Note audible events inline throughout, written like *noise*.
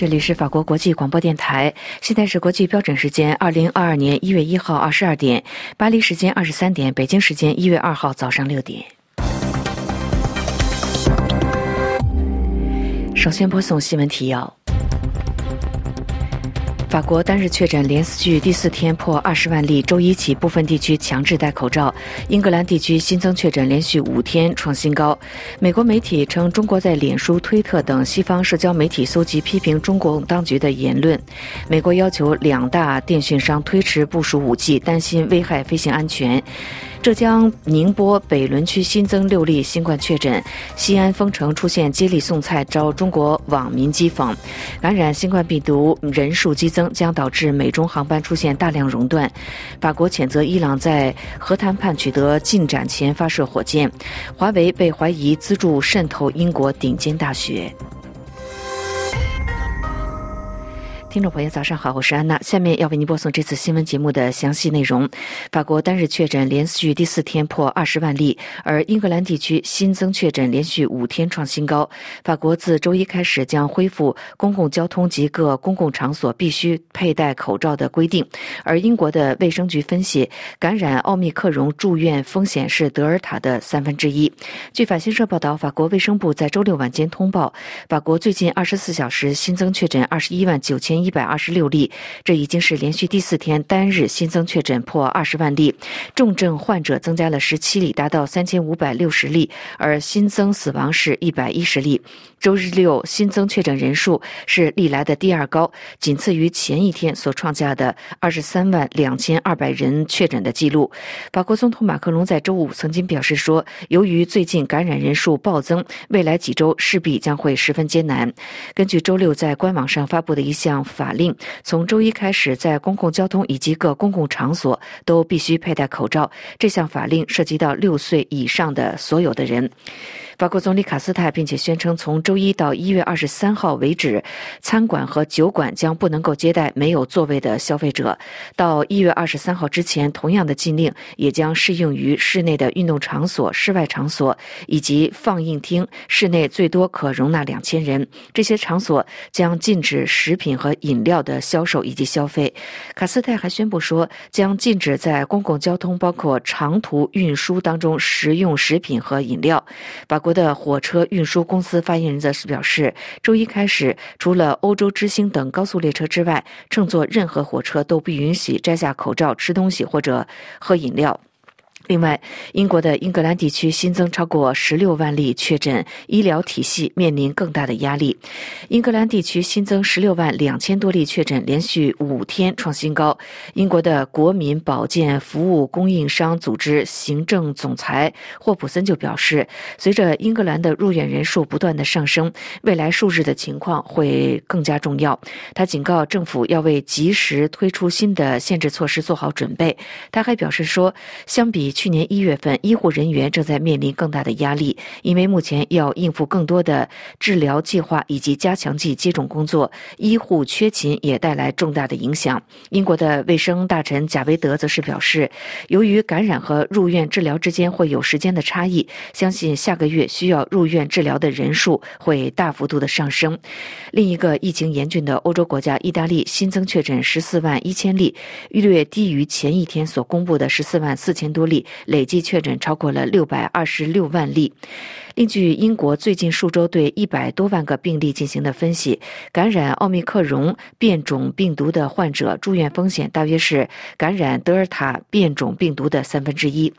这里是法国国际广播电台，现在是国际标准时间二零二二年一月一号二十二点，巴黎时间二十三点，北京时间一月二号早上六点。首先播送新闻提要。法国单日确诊连续第四天破二十万例，周一起部分地区强制戴口罩。英格兰地区新增确诊连续五天创新高。美国媒体称，中国在脸书、推特等西方社交媒体搜集批评中国当局的言论。美国要求两大电讯商推迟部署武器，担心危害飞行安全。浙江宁波北仑区新增六例新冠确诊，西安封城出现接力送菜遭中国网民讥讽，感染新冠病毒人数激增，将导致美中航班出现大量熔断。法国谴责伊朗在核谈判取得进展前发射火箭，华为被怀疑资助渗透英国顶尖大学。听众朋友，早上好，我是安娜。下面要为您播送这次新闻节目的详细内容。法国单日确诊连续第四天破二十万例，而英格兰地区新增确诊连续五天创新高。法国自周一开始将恢复公共交通及各公共场所必须佩戴口罩的规定。而英国的卫生局分析，感染奥密克戎住院风险是德尔塔的三分之一。据法新社报道，法国卫生部在周六晚间通报，法国最近二十四小时新增确诊二十一万九千。一百二十六例，这已经是连续第四天单日新增确诊破二十万例，重症患者增加了十七例，达到三千五百六十例，而新增死亡是一百一十例。周日六新增确诊人数是历来的第二高，仅次于前一天所创下的二十三万两千二百人确诊的记录。法国总统马克龙在周五曾经表示说，由于最近感染人数暴增，未来几周势必将会十分艰难。根据周六在官网上发布的一项法令，从周一开始，在公共交通以及各公共场所都必须佩戴口罩。这项法令涉及到六岁以上的所有的人。法国总理卡斯泰并且宣称，从周一到一月二十三号为止，餐馆和酒馆将不能够接待没有座位的消费者。到一月二十三号之前，同样的禁令也将适用于室内的运动场所、室外场所以及放映厅。室内最多可容纳两千人。这些场所将禁止食品和饮料的销售以及消费。卡斯泰还宣布说，将禁止在公共交通，包括长途运输当中食用食品和饮料。法国。的火车运输公司发言人则是表示，周一开始，除了欧洲之星等高速列车之外，乘坐任何火车都不允许摘下口罩、吃东西或者喝饮料。另外，英国的英格兰地区新增超过十六万例确诊，医疗体系面临更大的压力。英格兰地区新增十六万两千多例确诊，连续五天创新高。英国的国民保健服务供应商组织行政总裁霍普森就表示，随着英格兰的入院人数不断的上升，未来数日的情况会更加重要。他警告政府要为及时推出新的限制措施做好准备。他还表示说，相比。去年一月份，医护人员正在面临更大的压力，因为目前要应付更多的治疗计划以及加强剂接种工作，医护缺勤也带来重大的影响。英国的卫生大臣贾维德则是表示，由于感染和入院治疗之间会有时间的差异，相信下个月需要入院治疗的人数会大幅度的上升。另一个疫情严峻的欧洲国家意大利新增确诊十四万一千例，略低于前一天所公布的十四万四千多例。累计确诊超过了六百二十六万例。另据英国最近数周对一百多万个病例进行的分析，感染奥密克戎变种病毒的患者住院风险大约是感染德尔塔变种病毒的三分之一。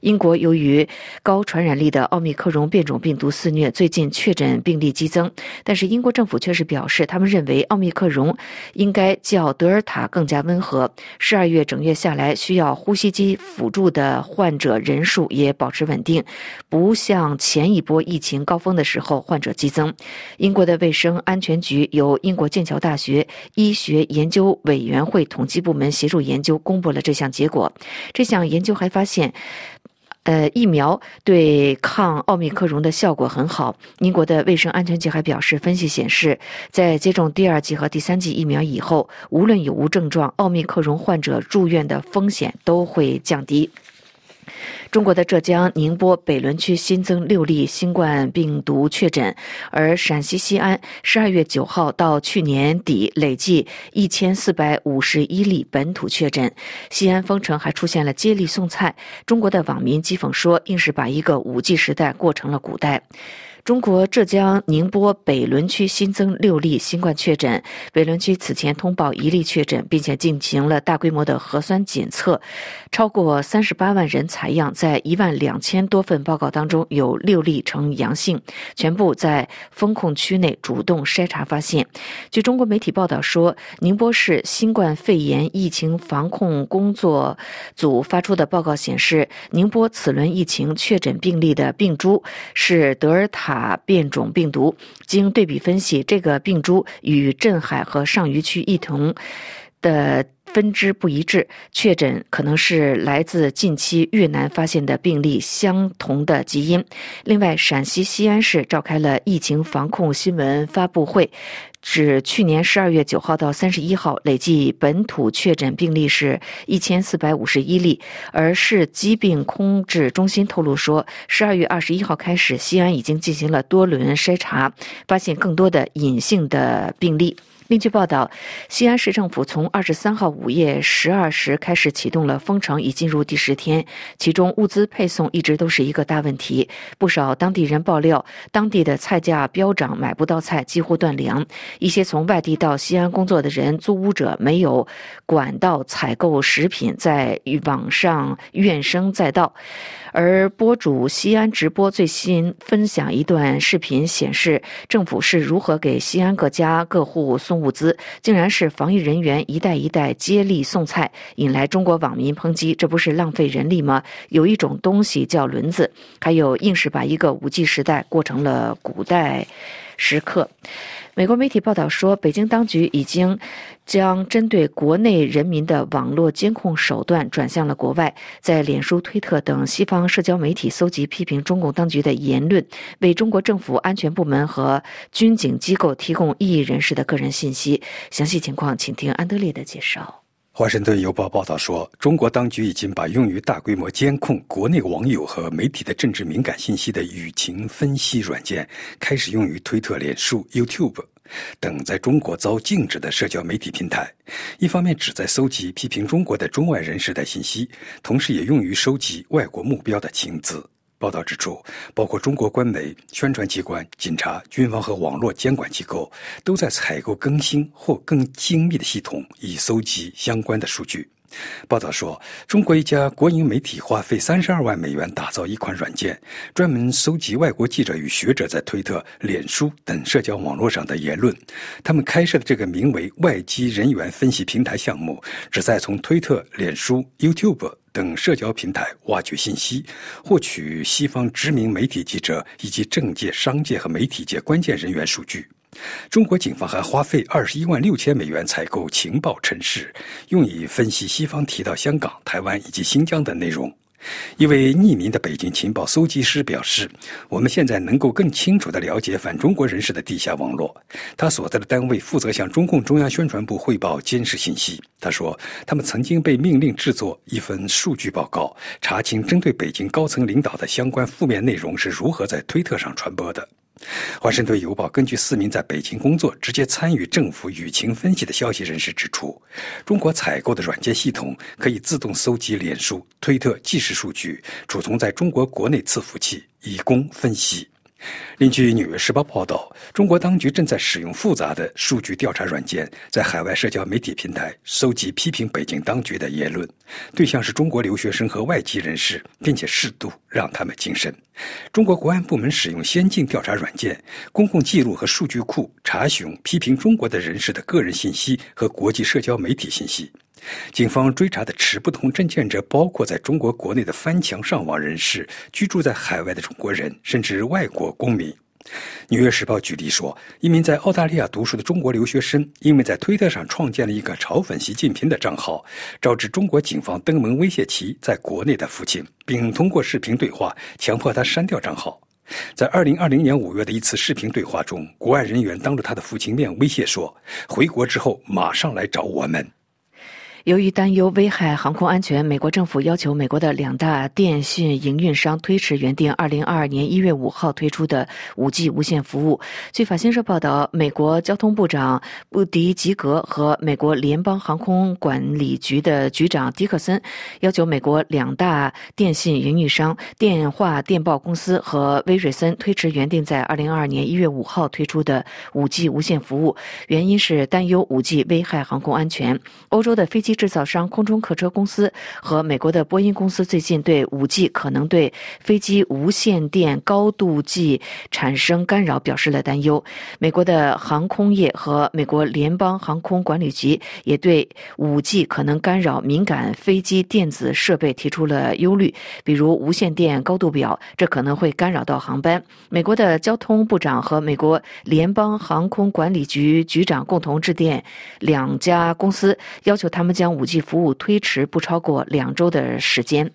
英国由于高传染力的奥密克戎变种病毒肆虐，最近确诊病例激增。但是英国政府却是表示，他们认为奥密克戎应该较德尔塔更加温和。十二月整月下来，需要呼吸机辅助的患者人数也保持稳定，不像前一波疫情高峰的时候患者激增。英国的卫生安全局由英国剑桥大学医学研究委员会统计部门协助研究，公布了这项结果。这项研究还发现。呃，疫苗对抗奥密克戎的效果很好。英国的卫生安全局还表示，分析显示，在接种第二剂和第三剂疫苗以后，无论有无症状，奥密克戎患者住院的风险都会降低。中国的浙江宁波北仑区新增六例新冠病毒确诊，而陕西西安十二月九号到去年底累计一千四百五十一例本土确诊。西安丰城还出现了接力送菜，中国的网民讥讽说，硬是把一个五 G 时代过成了古代。中国浙江宁波北仑区新增六例新冠确诊，北仑区此前通报一例确诊，并且进行了大规模的核酸检测，超过三十八万人采样，在一万两千多份报告当中，有六例呈阳性，全部在封控区内主动筛查发现。据中国媒体报道说，宁波市新冠肺炎疫情防控工作组发出的报告显示，宁波此轮疫情确诊病例的病株是德尔塔。变种病毒。经对比分析，这个病株与镇海和上虞区一同的分支不一致，确诊可能是来自近期越南发现的病例相同的基因。另外，陕西西安市召开了疫情防控新闻发布会。指去年十二月九号到三十一号累计本土确诊病例是一千四百五十一例，而市疾病控制中心透露说，十二月二十一号开始，西安已经进行了多轮筛查，发现更多的隐性的病例。另据报道，西安市政府从二十三号午夜十二时开始启动了封城，已进入第十天。其中物资配送一直都是一个大问题，不少当地人爆料，当地的菜价飙涨，买不到菜，几乎断粮。一些从外地到西安工作的人、租屋者没有管道采购食品，在网上怨声载道。而博主西安直播最新分享一段视频，显示政府是如何给西安各家各户送物资，竟然是防疫人员一代一代接力送菜，引来中国网民抨击：这不是浪费人力吗？有一种东西叫轮子，还有硬是把一个五 G 时代过成了古代时刻。美国媒体报道说，北京当局已经将针对国内人民的网络监控手段转向了国外，在脸书、推特等西方社交媒体搜集批评中共当局的言论，为中国政府安全部门和军警机构提供异议人士的个人信息。详细情况，请听安德烈的介绍。华盛顿邮报报道说，中国当局已经把用于大规模监控国内网友和媒体的政治敏感信息的舆情分析软件开始用于推特、脸书、YouTube。等在中国遭禁止的社交媒体平台，一方面旨在搜集批评中国的中外人士的信息，同时也用于收集外国目标的情资。报道指出，包括中国官媒、宣传机关、警察、军方和网络监管机构，都在采购更新或更精密的系统，以搜集相关的数据。报道说，中国一家国营媒体花费三十二万美元打造一款软件，专门搜集外国记者与学者在推特、脸书等社交网络上的言论。他们开设的这个名为“外籍人员分析平台”项目，旨在从推特、脸书、YouTube 等社交平台挖掘信息，获取西方知名媒体记者以及政界、商界和媒体界关键人员数据。中国警方还花费二十一万六千美元采购情报城市，用以分析西方提到香港、台湾以及新疆的内容。一位匿名的北京情报搜集师表示：“我们现在能够更清楚地了解反中国人士的地下网络。他所在的单位负责向中共中央宣传部汇报监视信息。他说，他们曾经被命令制作一份数据报告，查清针对北京高层领导的相关负面内容是如何在推特上传播的。”华盛顿邮报根据四名在北京工作、直接参与政府舆情分析的消息人士指出，中国采购的软件系统可以自动搜集脸书、推特即时数据，储存在中国国内伺服器，以供分析。另据《纽约时报》报道，中国当局正在使用复杂的数据调查软件，在海外社交媒体平台搜集批评北京当局的言论，对象是中国留学生和外籍人士，并且适度让他们晋升。中国国安部门使用先进调查软件、公共记录和数据库查询批评中国的人士的个人信息和国际社交媒体信息。警方追查的持不同证件者包括在中国国内的翻墙上网人士、居住在海外的中国人，甚至外国公民。《纽约时报》举例说，一名在澳大利亚读书的中国留学生，因为在推特上创建了一个嘲讽习近平的账号，招致中国警方登门威胁其在国内的父亲，并通过视频对话强迫他删掉账号。在2020年5月的一次视频对话中，国外人员当着他的父亲面威胁说：“回国之后马上来找我们。”由于担忧危害航空安全，美国政府要求美国的两大电信营运商推迟原定二零二二年一月五号推出的五 G 无线服务。据法新社报道，美国交通部长布迪吉格和美国联邦航空管理局的局长迪克森要求美国两大电信营运商电话电报公司和威瑞森推迟原定在二零二二年一月五号推出的五 G 无线服务，原因是担忧五 G 危害航空安全。欧洲的飞机。制造商空中客车公司和美国的波音公司最近对五 G 可能对飞机无线电高度计产生干扰表示了担忧。美国的航空业和美国联邦航空管理局也对五 G 可能干扰敏感飞机电子设备提出了忧虑，比如无线电高度表，这可能会干扰到航班。美国的交通部长和美国联邦航空管理局局长共同致电两家公司，要求他们将。将五 G 服务推迟不超过两周的时间。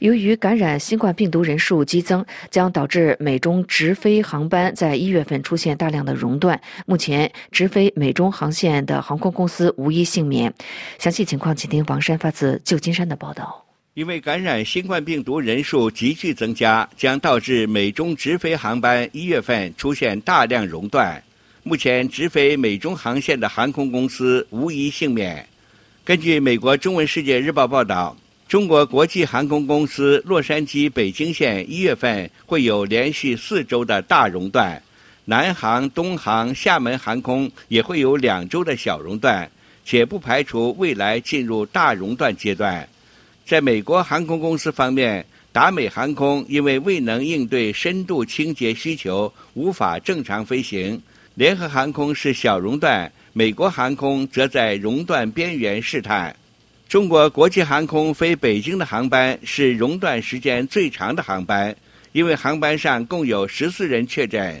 由于感染新冠病毒人数激增，将导致美中直飞航班在一月份出现大量的熔断。目前，直飞美中航线的航空公司无一幸免。详细情况，请听王山发自旧金山的报道。因为感染新冠病毒人数急剧增加，将导致美中直飞航班一月份出现大量熔断。目前，直飞美中航线的航空公司无一幸免。根据美国《中文世界日报》报道，中国国际航空公司洛杉矶北京线一月份会有连续四周的大熔断，南航、东航、厦门航空也会有两周的小熔断，且不排除未来进入大熔断阶段。在美国航空公司方面，达美航空因为未能应对深度清洁需求，无法正常飞行；联合航空是小熔断。美国航空则在熔断边缘试探。中国国际航空飞北京的航班是熔断时间最长的航班，因为航班上共有十四人确诊。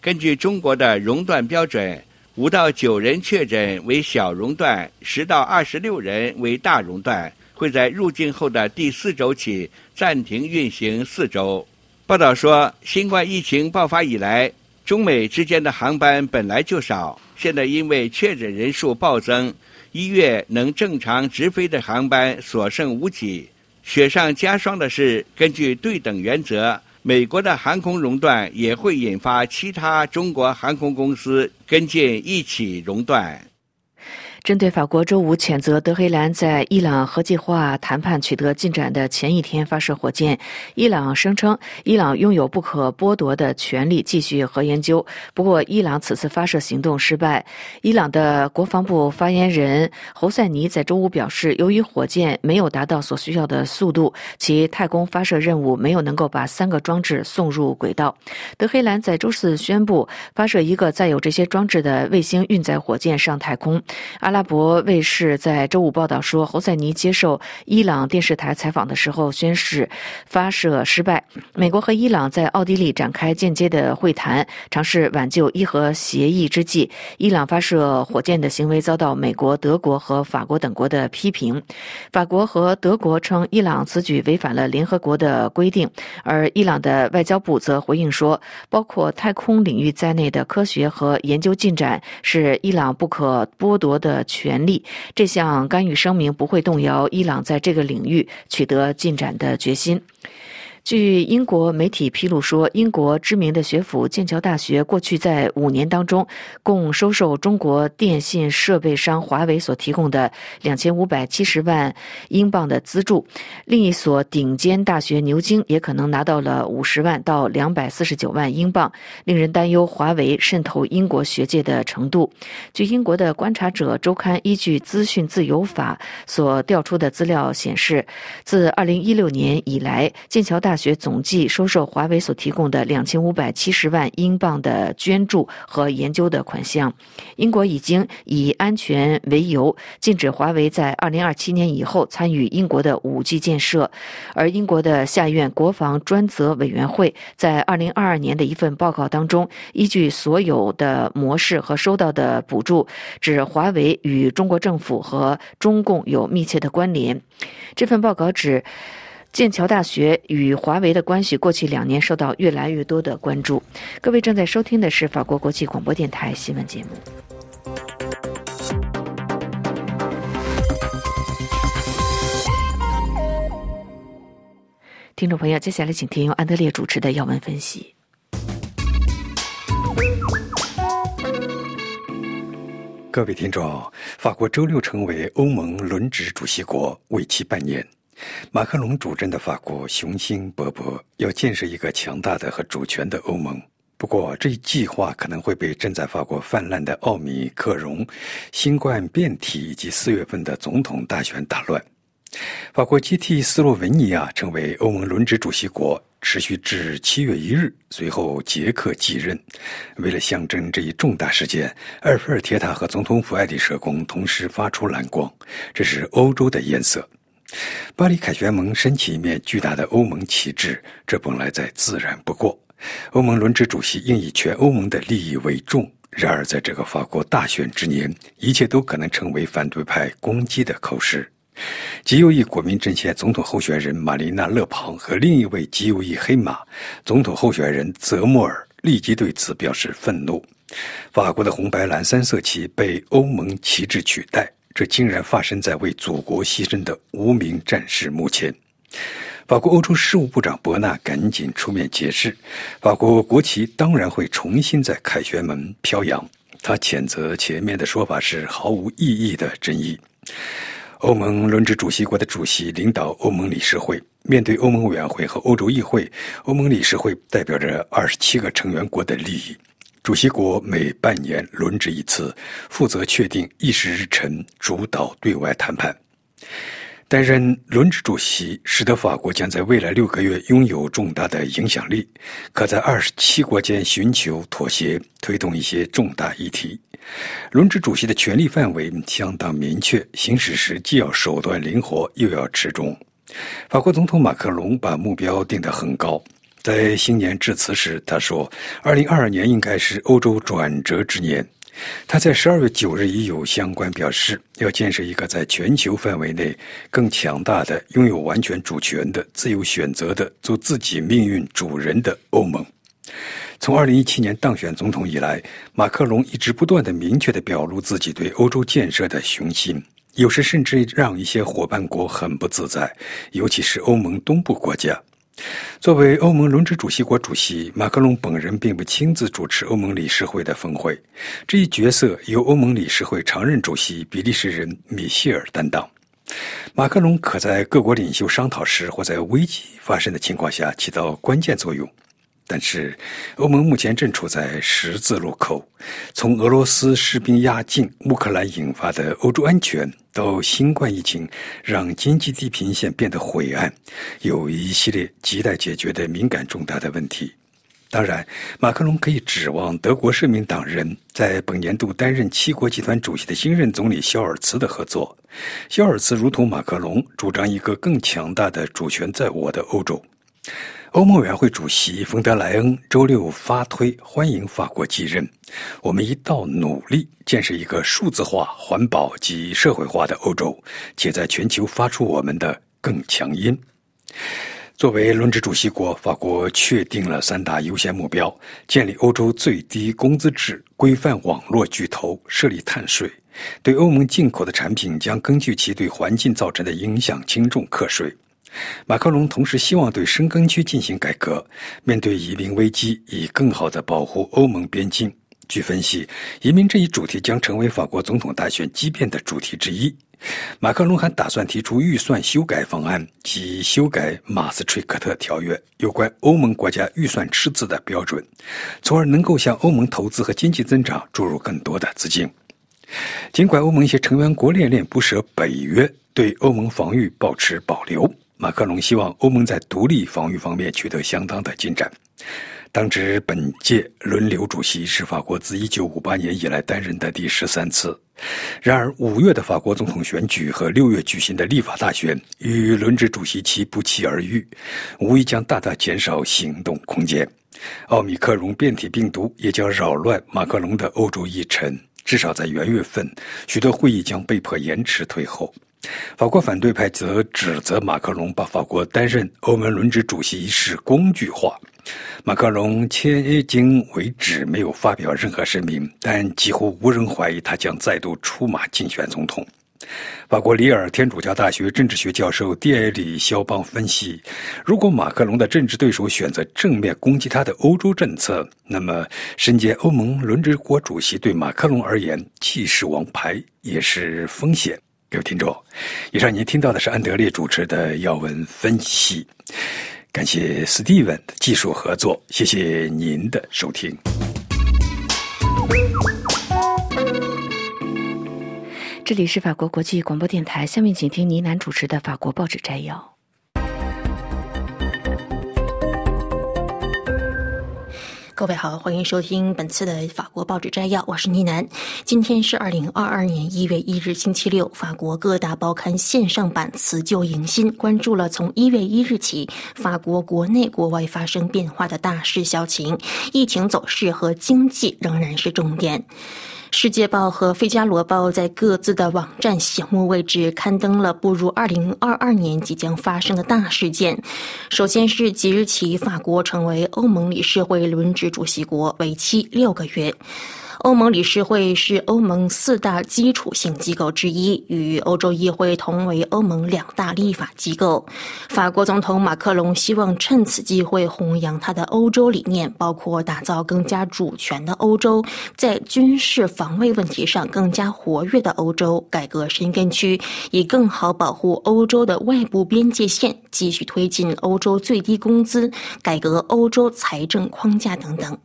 根据中国的熔断标准，五到九人确诊为小熔断，十到二十六人为大熔断，会在入境后的第四周起暂停运行四周。报道说，新冠疫情爆发以来，中美之间的航班本来就少。现在因为确诊人数暴增，一月能正常直飞的航班所剩无几。雪上加霜的是，根据对等原则，美国的航空熔断也会引发其他中国航空公司跟进一起熔断。针对法国周五谴责德黑兰在伊朗核计划谈判取得进展的前一天发射火箭，伊朗声称伊朗拥有不可剥夺的权利继续核研究。不过，伊朗此次发射行动失败。伊朗的国防部发言人侯赛尼在周五表示，由于火箭没有达到所需要的速度，其太空发射任务没有能够把三个装置送入轨道。德黑兰在周四宣布发射一个载有这些装置的卫星运载火箭上太空。阿拉拉伯卫视在周五报道说，侯赛尼接受伊朗电视台采访的时候宣誓发射失败。美国和伊朗在奥地利展开间接的会谈，尝试挽救伊核协议之际，伊朗发射火箭的行为遭到美国、德国和法国等国的批评。法国和德国称伊朗此举违反了联合国的规定，而伊朗的外交部则回应说，包括太空领域在内的科学和研究进展是伊朗不可剥夺的。权利，这项干预声明不会动摇伊朗在这个领域取得进展的决心。据英国媒体披露说，英国知名的学府剑桥大学过去在五年当中，共收受中国电信设备商华为所提供的两千五百七十万英镑的资助。另一所顶尖大学牛津也可能拿到了五十万到两百四十九万英镑，令人担忧华为渗透英国学界的程度。据英国的观察者周刊依据资讯自由法所调出的资料显示，自二零一六年以来，剑桥大学总计收受华为所提供的两千五百七十万英镑的捐助和研究的款项。英国已经以安全为由禁止华为在二零二七年以后参与英国的五 G 建设。而英国的下院国防专责委员会在二零二二年的一份报告当中，依据所有的模式和收到的补助，指华为与中国政府和中共有密切的关联。这份报告指。剑桥大学与华为的关系过去两年受到越来越多的关注，各位正在收听的是法国国际广播电台新闻节目。听众朋友，接下来请听由安德烈主持的要闻分析。各位听众，法国周六成为欧盟轮值主席国，为期半年。马克龙主政的法国雄心勃勃，要建设一个强大的和主权的欧盟。不过，这一计划可能会被正在法国泛滥的奥米克戎新冠变体以及四月份的总统大选打乱。法国接替斯洛文尼亚成为欧盟轮值主席国，持续至七月一日。随后，捷克继任。为了象征这一重大事件，埃菲尔铁塔和总统府爱丽舍宫同时发出蓝光，这是欧洲的颜色。巴黎凯旋门升起一面巨大的欧盟旗帜，这本来再自然不过。欧盟轮值主席应以全欧盟的利益为重。然而，在这个法国大选之年，一切都可能成为反对派攻击的口实。极右翼国民阵线总统候选人玛丽娜·勒庞和另一位极右翼黑马总统候选人泽莫尔立即对此表示愤怒。法国的红白蓝三色旗被欧盟旗帜取代，这竟然发生在为祖国牺牲的无名战士墓前。法国欧洲事务部长伯纳赶紧出面解释，法国国旗当然会重新在凯旋门飘扬。他谴责前面的说法是毫无意义的争议。欧盟轮值主席国的主席领导欧盟理事会，面对欧盟委员会和欧洲议会，欧盟理事会代表着二十七个成员国的利益。主席国每半年轮值一次，负责确定议事日程，主导对外谈判。担任轮值主席，使得法国将在未来六个月拥有重大的影响力，可在二十七国间寻求妥协，推动一些重大议题。轮值主席的权力范围相当明确，行使时既要手段灵活，又要持重。法国总统马克龙把目标定得很高，在新年致辞时，他说：“二零二二年应该是欧洲转折之年。”他在十二月九日已有相关表示，要建设一个在全球范围内更强大的、拥有完全主权的、自由选择的、做自己命运主人的欧盟。从二零一七年当选总统以来，马克龙一直不断的明确的表露自己对欧洲建设的雄心，有时甚至让一些伙伴国很不自在，尤其是欧盟东部国家。作为欧盟轮值主席国主席，马克龙本人并不亲自主持欧盟理事会的峰会，这一角色由欧盟理事会常任主席比利时人米歇尔担当。马克龙可在各国领袖商讨时或在危机发生的情况下起到关键作用。但是，欧盟目前正处在十字路口，从俄罗斯士兵压境、乌克兰引发的欧洲安全，到新冠疫情让经济地平线变得晦暗，有一系列亟待解决的敏感重大的问题。当然，马克龙可以指望德国社民党人在本年度担任七国集团主席的新任总理肖尔茨的合作。肖尔茨如同马克龙，主张一个更强大的主权在我的欧洲。欧盟委员会主席冯德莱恩周六发推欢迎法国继任。我们一道努力建设一个数字化、环保及社会化的欧洲，且在全球发出我们的更强音。作为轮值主席国，法国确定了三大优先目标：建立欧洲最低工资制、规范网络巨头、设立碳税。对欧盟进口的产品将根据其对环境造成的影响轻重课税。马克龙同时希望对深根区进行改革，面对移民危机，以更好地保护欧盟边境。据分析，移民这一主题将成为法国总统大选激变的主题之一。马克龙还打算提出预算修改方案，即修改马斯垂克特条约有关欧盟国家预算赤字的标准，从而能够向欧盟投资和经济增长注入更多的资金。尽管欧盟一些成员国恋恋不舍北约，对欧盟防御保持保留。马克龙希望欧盟在独立防御方面取得相当的进展。当值本届轮流主席是法国自1958年以来担任的第十三次。然而，五月的法国总统选举和六月举行的立法大选与轮值主席期不期而遇，无疑将大大减少行动空间。奥密克戎变体病毒也将扰乱马克龙的欧洲议程，至少在元月份，许多会议将被迫延迟推后。法国反对派则指责马克龙把法国担任欧盟轮值主席一事工具化。马克龙迄今为止没有发表任何声明，但几乎无人怀疑他将再度出马竞选总统。法国里尔天主教大学政治学教授蒂埃里·肖邦分析：如果马克龙的政治对手选择正面攻击他的欧洲政策，那么身兼欧盟轮值国主席对马克龙而言既是王牌也是风险。有听众，以上您听到的是安德烈主持的要闻分析。感谢 Steven 的技术合作，谢谢您的收听。这里是法国国际广播电台，下面请听倪楠主持的法国报纸摘要。各位好，欢迎收听本次的法国报纸摘要，我是倪楠。今天是二零二二年一月一日，星期六。法国各大报刊线上版辞旧迎新，关注了从一月一日起法国国内国外发生变化的大事小情，疫情走势和经济仍然是重点。《世界报》和《费加罗报》在各自的网站醒目位置刊登了步入二零二二年即将发生的大事件。首先是即日起，法国成为欧盟理事会轮值主席国，为期六个月。欧盟理事会是欧盟四大基础性机构之一，与欧洲议会同为欧盟两大立法机构。法国总统马克龙希望趁此机会弘扬他的欧洲理念，包括打造更加主权的欧洲，在军事防卫问题上更加活跃的欧洲，改革申根区，以更好保护欧洲的外部边界线，继续推进欧洲最低工资，改革欧洲财政框架等等。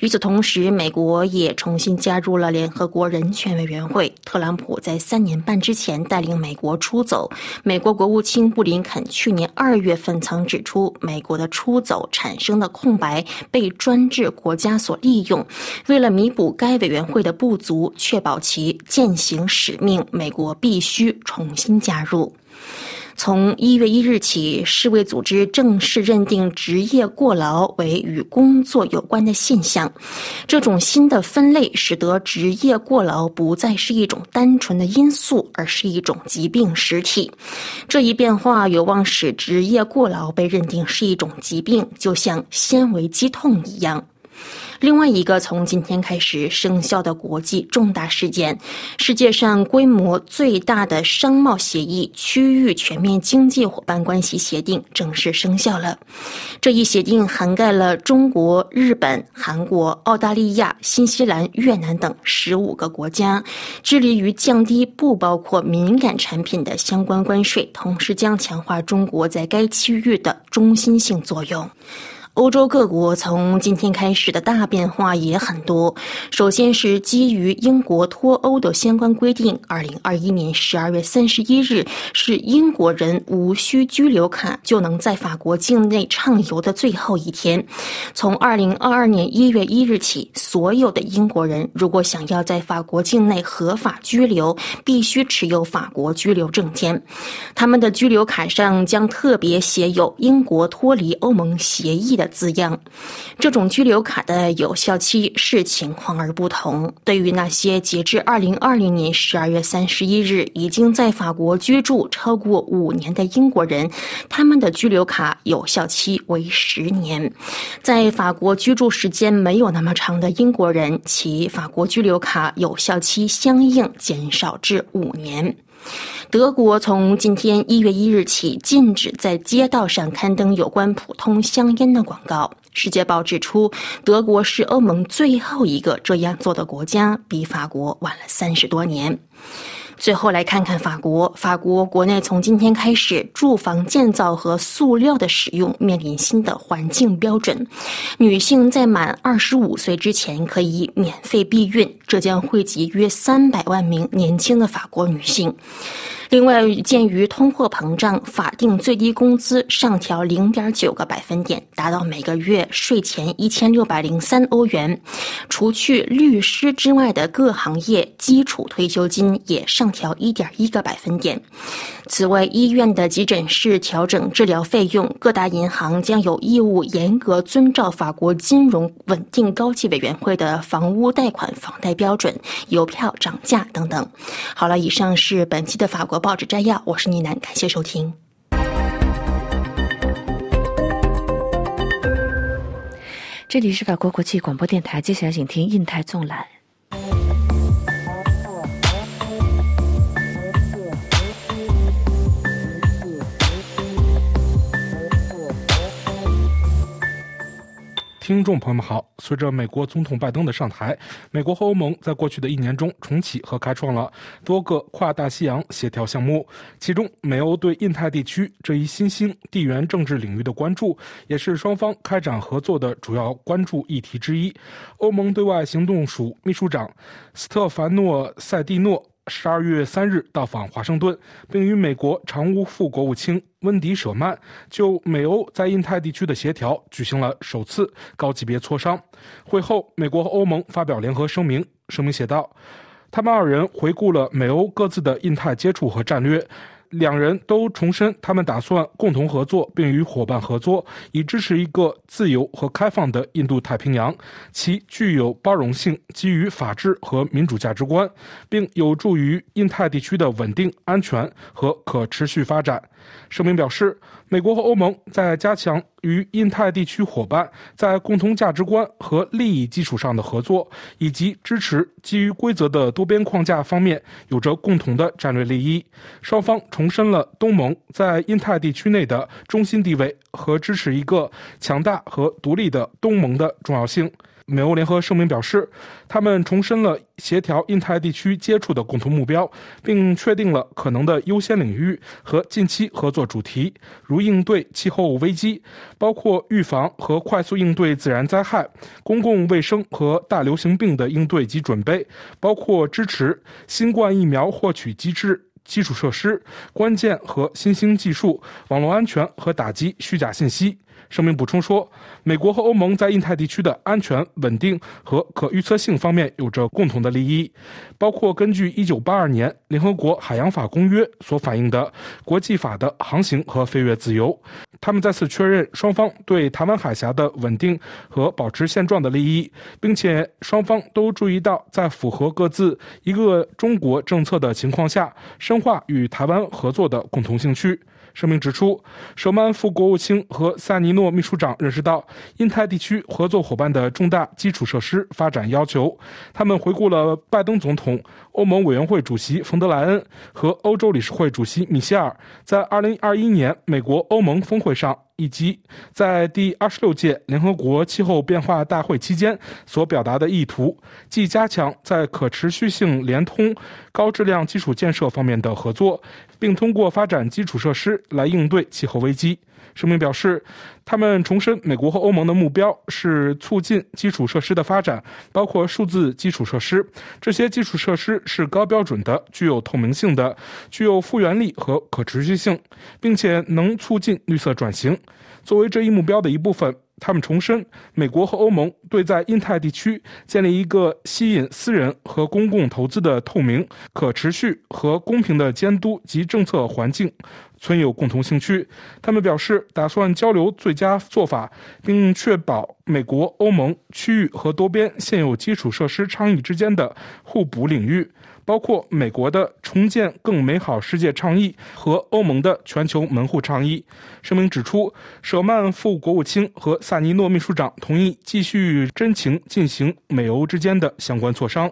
与此同时，美国也重新加入了联合国人权委员会。特朗普在三年半之前带领美国出走。美国国务卿布林肯去年二月份曾指出，美国的出走产生的空白被专制国家所利用。为了弥补该委员会的不足，确保其践行使命，美国必须重新加入。从一月一日起，世卫组织正式认定职业过劳为与工作有关的现象。这种新的分类使得职业过劳不再是一种单纯的因素，而是一种疾病实体。这一变化有望使职业过劳被认定是一种疾病，就像纤维肌痛一样。另外一个从今天开始生效的国际重大事件，世界上规模最大的商贸协议——区域全面经济伙伴关系协定正式生效了。这一协定涵盖了中国、日本、韩国、澳大利亚、新西兰、越南等十五个国家，致力于降低不包括敏感产品的相关关税，同时将强化中国在该区域的中心性作用。欧洲各国从今天开始的大变化也很多。首先是基于英国脱欧的相关规定，二零二一年十二月三十一日是英国人无需居留卡就能在法国境内畅游的最后一天。从二零二二年一月一日起，所有的英国人如果想要在法国境内合法居留，必须持有法国居留证件。他们的居留卡上将特别写有“英国脱离欧盟协议”的。字样，这种居留卡的有效期视情况而不同。对于那些截至二零二零年十二月三十一日已经在法国居住超过五年的英国人，他们的居留卡有效期为十年。在法国居住时间没有那么长的英国人，其法国居留卡有效期相应减少至五年。德国从今天一月一日起禁止在街道上刊登有关普通香烟的广告。世界报指出，德国是欧盟最后一个这样做的国家，比法国晚了三十多年。最后来看看法国，法国国内从今天开始，住房建造和塑料的使用面临新的环境标准。女性在满二十五岁之前可以免费避孕，这将惠及约三百万名年轻的法国女性。另外，鉴于通货膨胀，法定最低工资上调零点九个百分点，达到每个月税前一千六百零三欧元。除去律师之外的各行业基础退休金也上调一点一个百分点。此外，医院的急诊室调整治疗费用，各大银行将有义务严格遵照法国金融稳定高级委员会的房屋贷款房贷标准，邮票涨价等等。好了，以上是本期的法国。报纸摘要，我是倪楠，感谢收听。这里是法国国际广播电台，接下来请听印太纵览。听众朋友们好，随着美国总统拜登的上台，美国和欧盟在过去的一年中重启和开创了多个跨大西洋协调项目。其中，美欧对印太地区这一新兴地缘政治领域的关注，也是双方开展合作的主要关注议题之一。欧盟对外行动署秘书长斯特凡诺·塞蒂诺。十二月三日到访华盛顿，并与美国常务副国务卿温迪·舍曼就美欧在印太地区的协调举行了首次高级别磋商。会后，美国和欧盟发表联合声明，声明写道：“他们二人回顾了美欧各自的印太接触和战略。”两人都重申，他们打算共同合作，并与伙伴合作，以支持一个自由和开放的印度太平洋，其具有包容性、基于法治和民主价值观，并有助于印太地区的稳定、安全和可持续发展。声明表示，美国和欧盟在加强与印太地区伙伴在共同价值观和利益基础上的合作，以及支持基于规则的多边框架方面有着共同的战略利益。双方重申了东盟在印太地区内的中心地位和支持一个强大和独立的东盟的重要性。美欧联合声明表示，他们重申了协调印太地区接触的共同目标，并确定了可能的优先领域和近期合作主题，如应对气候危机，包括预防和快速应对自然灾害、公共卫生和大流行病的应对及准备，包括支持新冠疫苗获取机制、基础设施、关键和新兴技术、网络安全和打击虚假信息。声明补充说，美国和欧盟在印太地区的安全、稳定和可预测性方面有着共同的利益，包括根据1982年联合国海洋法公约所反映的国际法的航行和飞越自由。他们再次确认双方对台湾海峡的稳定和保持现状的利益，并且双方都注意到在符合各自一个中国政策的情况下，深化与台湾合作的共同兴趣。声明指出，舍曼副国务卿和萨尼诺秘书长认识到印太地区合作伙伴的重大基础设施发展要求。他们回顾了拜登总统、欧盟委员会主席冯德莱恩和欧洲理事会主席米歇尔在2021年美国欧盟峰会上。以及在第二十六届联合国气候变化大会期间所表达的意图，即加强在可持续性、联通、高质量基础建设方面的合作，并通过发展基础设施来应对气候危机。声明表示，他们重申美国和欧盟的目标是促进基础设施的发展，包括数字基础设施。这些基础设施是高标准的、具有透明性的、具有复原力和可持续性，并且能促进绿色转型。作为这一目标的一部分。他们重申，美国和欧盟对在印太地区建立一个吸引私人和公共投资的透明、可持续和公平的监督及政策环境存有共同兴趣。他们表示，打算交流最佳做法，并确保美国、欧盟区域和多边现有基础设施倡议之间的互补领域。包括美国的重建更美好世界倡议和欧盟的全球门户倡议。声明指出，舍曼副国务卿和萨尼诺秘书长同意继续真情进行美欧之间的相关磋商。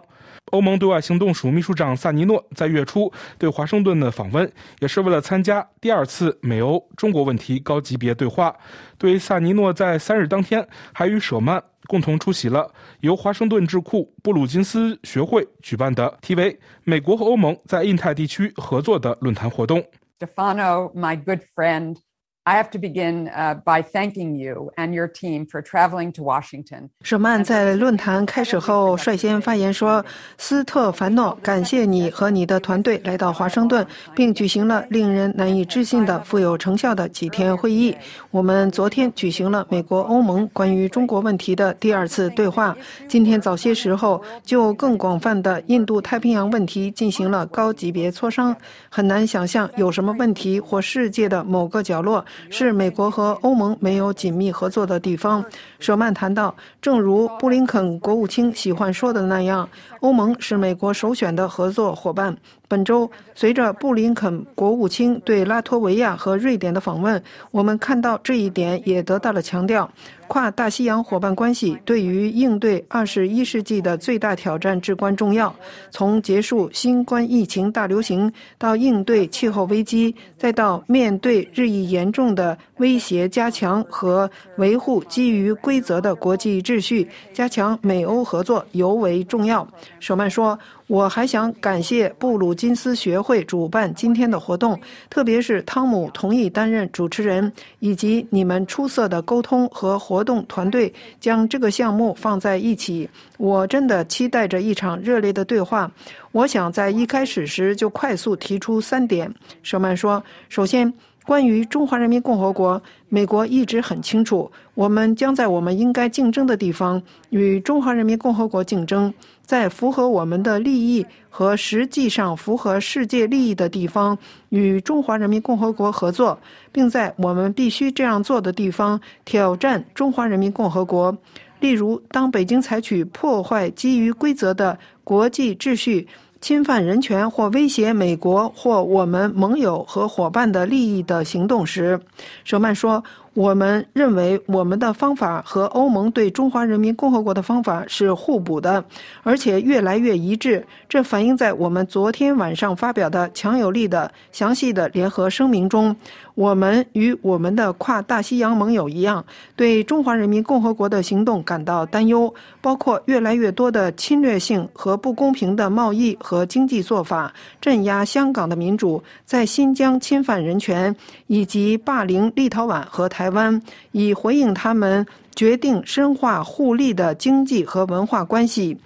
欧盟对外行动署秘书长萨尼诺在月初对华盛顿的访问，也是为了参加第二次美欧中国问题高级别对话。对萨尼诺在三日当天还与舍曼共同出席了由华盛顿智库布鲁金斯学会举办的题为“美国和欧盟在印太地区合作”的论坛活动。Stefano, my good friend. I have to begin by thanking you and your team for traveling to Washington. 舍曼在论坛开始后率先发言说：“斯特凡诺，感谢你和你的团队来到华盛顿，并举行了令人难以置信的富有成效的几天会议。我们昨天举行了美国欧盟关于中国问题的第二次对话，今天早些时候就更广泛的印度太平洋问题进行了高级别磋商。很难想象有什么问题或世界的某个角落。”是美国和欧盟没有紧密合作的地方。舍曼谈到，正如布林肯国务卿喜欢说的那样，欧盟是美国首选的合作伙伴。本周，随着布林肯国务卿对拉脱维亚和瑞典的访问，我们看到这一点也得到了强调。跨大西洋伙伴关系对于应对二十一世纪的最大挑战至关重要。从结束新冠疫情大流行，到应对气候危机，再到面对日益严重的威胁加强和维护基于规则的国际秩序，加强美欧合作尤为重要。舍曼说。我还想感谢布鲁金斯学会主办今天的活动，特别是汤姆同意担任主持人，以及你们出色的沟通和活动团队将这个项目放在一起。我真的期待着一场热烈的对话。我想在一开始时就快速提出三点。舍曼说：“首先，关于中华人民共和国，美国一直很清楚，我们将在我们应该竞争的地方与中华人民共和国竞争。”在符合我们的利益和实际上符合世界利益的地方，与中华人民共和国合作，并在我们必须这样做的地方挑战中华人民共和国。例如，当北京采取破坏基于规则的国际秩序、侵犯人权或威胁美国或我们盟友和伙伴的利益的行动时，舍曼说。我们认为我们的方法和欧盟对中华人民共和国的方法是互补的，而且越来越一致。这反映在我们昨天晚上发表的强有力的、详细的联合声明中。我们与我们的跨大西洋盟友一样，对中华人民共和国的行动感到担忧，包括越来越多的侵略性和不公平的贸易和经济做法，镇压香港的民主，在新疆侵犯人权，以及霸凌立陶宛和台湾，以回应他们决定深化互利的经济和文化关系。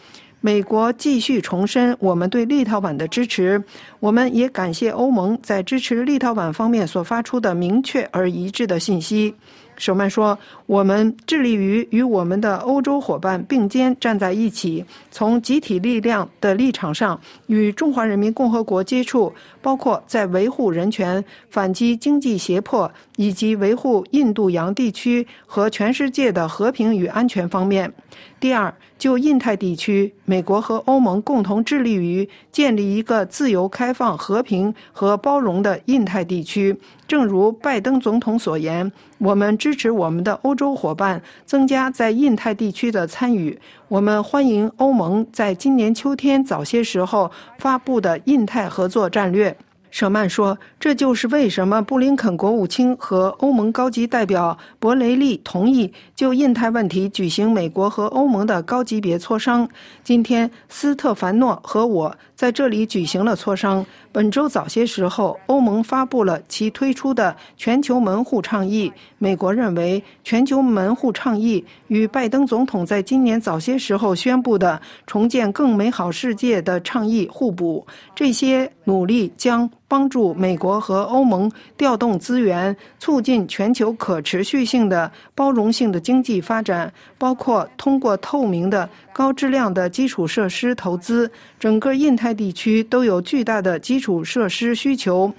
美国继续重申我们对立陶宛的支持，我们也感谢欧盟在支持立陶宛方面所发出的明确而一致的信息。舍曼说：“我们致力于与我们的欧洲伙伴并肩站在一起，从集体力量的立场上与中华人民共和国接触，包括在维护人权、反击经济胁迫以及维护印度洋地区和全世界的和平与安全方面。第二，就印太地区，美国和欧盟共同致力于建立一个自由、开放、和平和包容的印太地区。”正如拜登总统所言，我们支持我们的欧洲伙伴增加在印太地区的参与。我们欢迎欧盟在今年秋天早些时候发布的印太合作战略。舍曼说：“这就是为什么布林肯国务卿和欧盟高级代表博雷利同意就印太问题举行美国和欧盟的高级别磋商。今天，斯特凡诺和我在这里举行了磋商。本周早些时候，欧盟发布了其推出的全球门户倡议。美国认为，全球门户倡议与拜登总统在今年早些时候宣布的重建更美好世界的倡议互补。这些努力将。”帮助美国和欧盟调动资源，促进全球可持续性的、包容性的经济发展，包括通过透明的、高质量的基础设施投资。整个印太地区都有巨大的基础设施需求。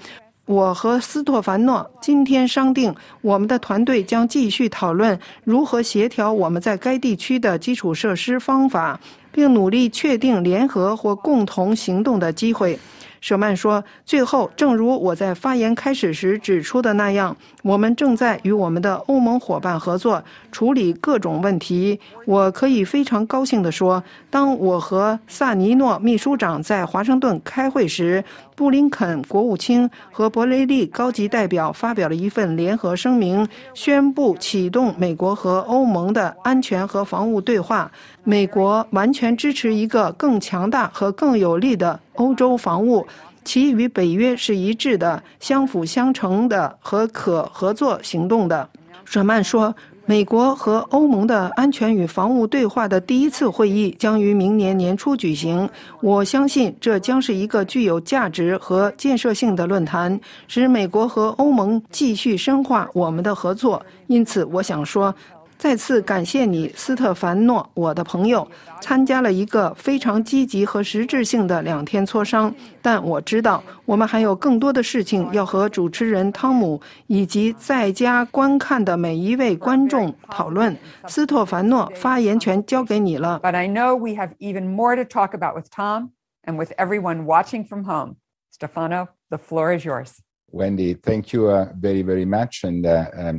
我和斯托凡诺今天商定，我们的团队将继续讨论如何协调我们在该地区的基础设施方法，并努力确定联合或共同行动的机会。舍曼说：“最后，正如我在发言开始时指出的那样，我们正在与我们的欧盟伙伴合作处理各种问题。我可以非常高兴地说，当我和萨尼诺秘书长在华盛顿开会时，布林肯国务卿和博雷利高级代表发表了一份联合声明，宣布启动美国和欧盟的安全和防务对话。美国完全支持一个更强大和更有力的。”欧洲防务，其与北约是一致的、相辅相成的和可合作行动的。舍曼说：“美国和欧盟的安全与防务对话的第一次会议将于明年年初举行。我相信这将是一个具有价值和建设性的论坛，使美国和欧盟继续深化我们的合作。因此，我想说。”再次感谢你，斯特凡诺，我的朋友，参加了一个非常积极和实质性的两天磋商。但我知道，我们还有更多的事情要和主持人汤姆以及在家观看的每一位观众讨论。斯特凡诺，发言权交给你了。But I know we have even more to talk about with Tom and with everyone watching from home. Stefano, the floor is yours. Wendy, thank you very, very much, and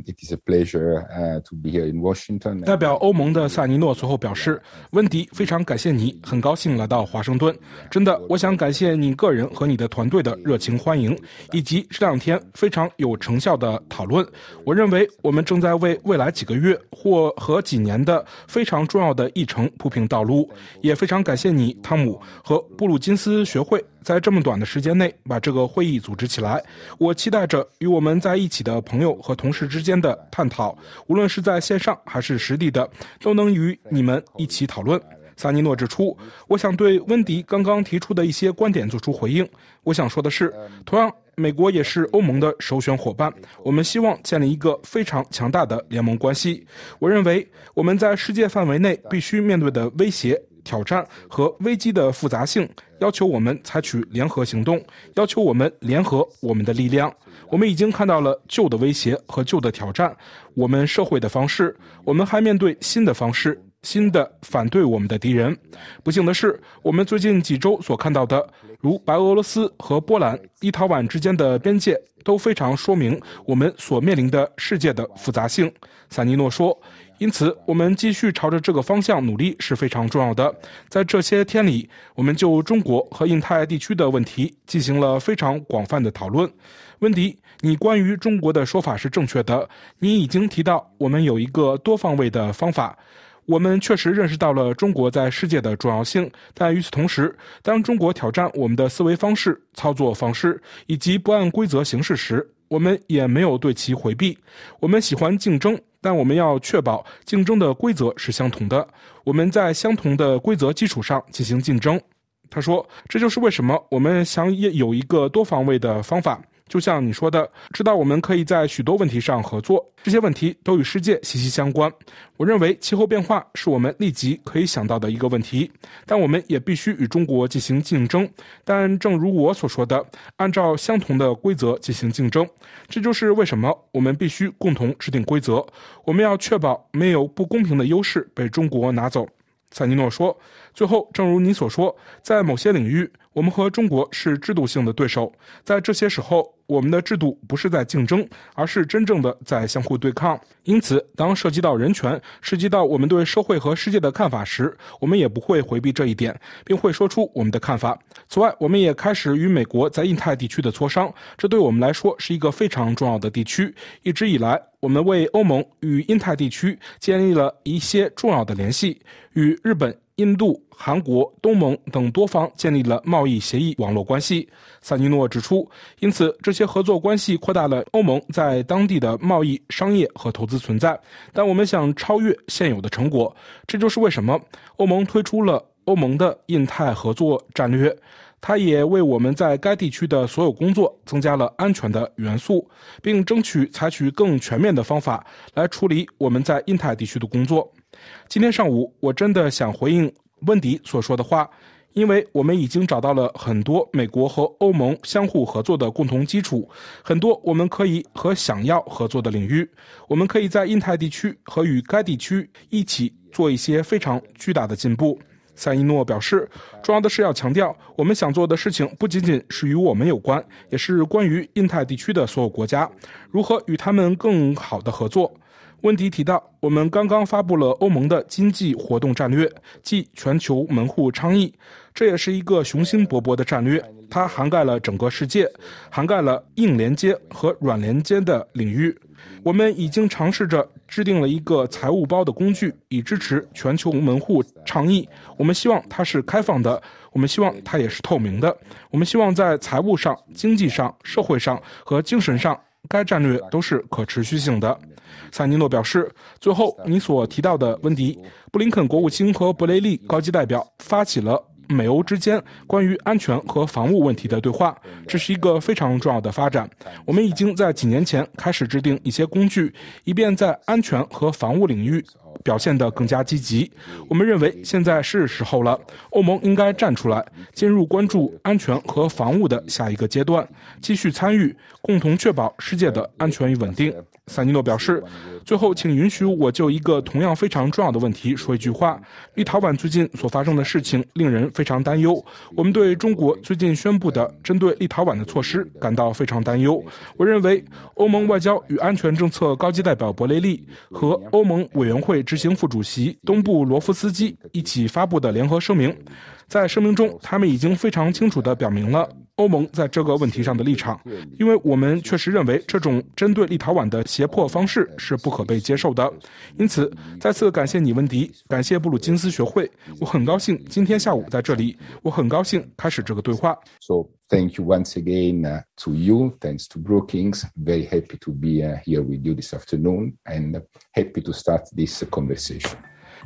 it is a pleasure to be here in Washington. 代表欧盟的萨尼诺随后表示：“温迪，非常感谢你，很高兴来到华盛顿。真的，我想感谢你个人和你的团队的热情欢迎，以及这两天非常有成效的讨论。我认为我们正在为未来几个月或和几年的非常重要的议程铺平道路。也非常感谢你，汤姆和布鲁金斯学会。”在这么短的时间内把这个会议组织起来，我期待着与我们在一起的朋友和同事之间的探讨，无论是在线上还是实地的，都能与你们一起讨论。萨尼诺指出，我想对温迪刚刚提出的一些观点做出回应。我想说的是，同样，美国也是欧盟的首选伙伴，我们希望建立一个非常强大的联盟关系。我认为我们在世界范围内必须面对的威胁。挑战和危机的复杂性要求我们采取联合行动，要求我们联合我们的力量。我们已经看到了旧的威胁和旧的挑战，我们社会的方式，我们还面对新的方式，新的反对我们的敌人。不幸的是，我们最近几周所看到的，如白俄罗斯和波兰、立陶宛之间的边界，都非常说明我们所面临的世界的复杂性。萨尼诺说。因此，我们继续朝着这个方向努力是非常重要的。在这些天里，我们就中国和印太地区的问题进行了非常广泛的讨论。温迪，你关于中国的说法是正确的。你已经提到，我们有一个多方位的方法。我们确实认识到了中国在世界的重要性，但与此同时，当中国挑战我们的思维方式、操作方式以及不按规则行事时，我们也没有对其回避。我们喜欢竞争。但我们要确保竞争的规则是相同的，我们在相同的规则基础上进行竞争。他说：“这就是为什么我们想也有一个多方位的方法。”就像你说的，知道我们可以在许多问题上合作，这些问题都与世界息息相关。我认为气候变化是我们立即可以想到的一个问题，但我们也必须与中国进行竞争。但正如我所说的，按照相同的规则进行竞争，这就是为什么我们必须共同制定规则。我们要确保没有不公平的优势被中国拿走。萨尼诺说：“最后，正如你所说，在某些领域，我们和中国是制度性的对手。在这些时候，我们的制度不是在竞争，而是真正的在相互对抗。因此，当涉及到人权、涉及到我们对社会和世界的看法时，我们也不会回避这一点，并会说出我们的看法。此外，我们也开始与美国在印太地区的磋商，这对我们来说是一个非常重要的地区。一直以来，我们为欧盟与印太地区建立了一些重要的联系。”与日本、印度、韩国、东盟等多方建立了贸易协议网络关系。萨尼诺指出，因此这些合作关系扩大了欧盟在当地的贸易、商业和投资存在。但我们想超越现有的成果，这就是为什么欧盟推出了欧盟的印太合作战略。它也为我们在该地区的所有工作增加了安全的元素，并争取采取更全面的方法来处理我们在印太地区的工作。今天上午，我真的想回应温迪所说的话，因为我们已经找到了很多美国和欧盟相互合作的共同基础，很多我们可以和想要合作的领域，我们可以在印太地区和与该地区一起做一些非常巨大的进步。塞伊诺表示，重要的是要强调，我们想做的事情不仅仅是与我们有关，也是关于印太地区的所有国家，如何与他们更好的合作。温迪提到，我们刚刚发布了欧盟的经济活动战略，即全球门户倡议。这也是一个雄心勃勃的战略，它涵盖了整个世界，涵盖了硬连接和软连接的领域。我们已经尝试着制定了一个财务包的工具，以支持全球门户倡议。我们希望它是开放的，我们希望它也是透明的。我们希望在财务上、经济上、社会上和精神上。该战略都是可持续性的，萨尼诺表示。最后，你所提到的温迪·布林肯国务卿和布雷利高级代表发起了美欧之间关于安全和防务问题的对话，这是一个非常重要的发展。我们已经在几年前开始制定一些工具，以便在安全和防务领域。表现得更加积极。我们认为现在是时候了，欧盟应该站出来，进入关注安全和防务的下一个阶段，继续参与，共同确保世界的安全与稳定。萨尼诺表示：“最后，请允许我就一个同样非常重要的问题说一句话。立陶宛最近所发生的事情令人非常担忧。我们对中国最近宣布的针对立陶宛的措施感到非常担忧。我认为，欧盟外交与安全政策高级代表博雷利和欧盟委员会执行副主席东部罗夫斯基一起发布的联合声明，在声明中，他们已经非常清楚地表明了。”欧盟在这个问题上的立场，因为我们确实认为这种针对立陶宛的胁迫方式是不可被接受的。因此，再次感谢你，温迪，感谢布鲁金斯学会。我很高兴今天下午在这里，我很高兴开始这个对话。So thank you once again to you. Thanks to Brookings. Very happy to be here with you this afternoon and happy to start this conversation.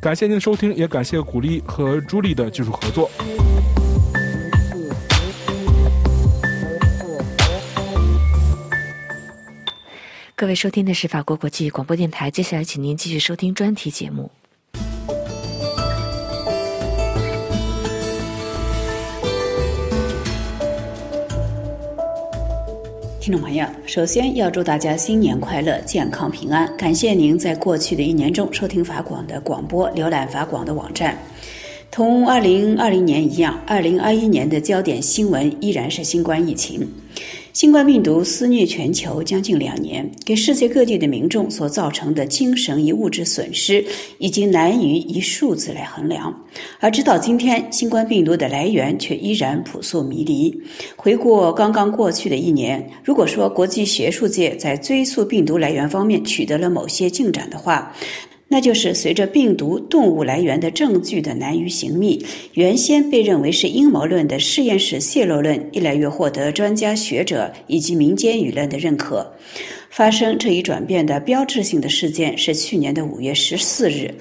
感谢您的收听，也感谢鼓励和朱莉的技术合作。各位收听的是法国国际广播电台，接下来请您继续收听专题节目。听众朋友，首先要祝大家新年快乐、健康平安！感谢您在过去的一年中收听法广的广播、浏览法广的网站。同二零二零年一样，二零二一年的焦点新闻依然是新冠疫情。新冠病毒肆虐全球将近两年，给世界各地的民众所造成的精神与物质损失，已经难于以数字来衡量。而直到今天，新冠病毒的来源却依然扑朔迷离。回顾刚刚过去的一年，如果说国际学术界在追溯病毒来源方面取得了某些进展的话，那就是随着病毒动物来源的证据的难于寻觅，原先被认为是阴谋论的实验室泄露论，越来越获得专家学者以及民间舆论的认可。发生这一转变的标志性的事件是去年的五月十四日，